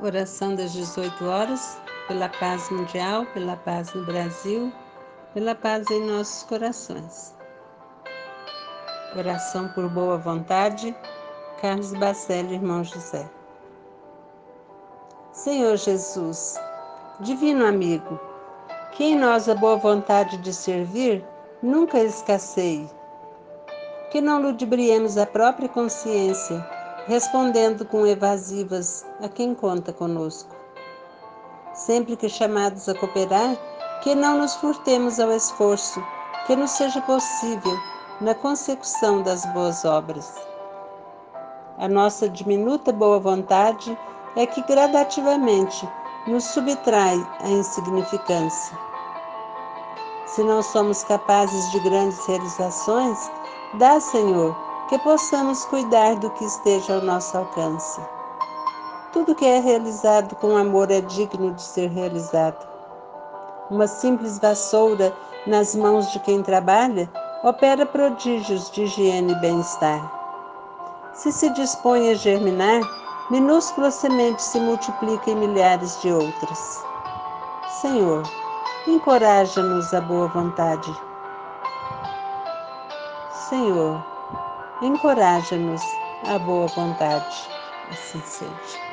Oração das 18 horas, pela paz mundial, pela paz no Brasil, pela paz em nossos corações. Oração por boa vontade, Carlos Bacelli, irmão José. Senhor Jesus, divino amigo, que em nós a boa vontade de servir nunca escasseie. Que não ludibriemos a própria consciência respondendo com evasivas a quem conta conosco. Sempre que chamados a cooperar, que não nos furtemos ao esforço, que nos seja possível na consecução das boas obras. A nossa diminuta boa vontade é que gradativamente nos subtrai a insignificância. Se não somos capazes de grandes realizações, dá, Senhor, que possamos cuidar do que esteja ao nosso alcance. Tudo que é realizado com amor é digno de ser realizado. Uma simples vassoura nas mãos de quem trabalha opera prodígios de higiene e bem-estar. Se se dispõe a germinar, minúscula semente se multiplica em milhares de outras. Senhor, encoraja-nos a boa vontade. Senhor, encoraja-nos à boa vontade. Assim seja.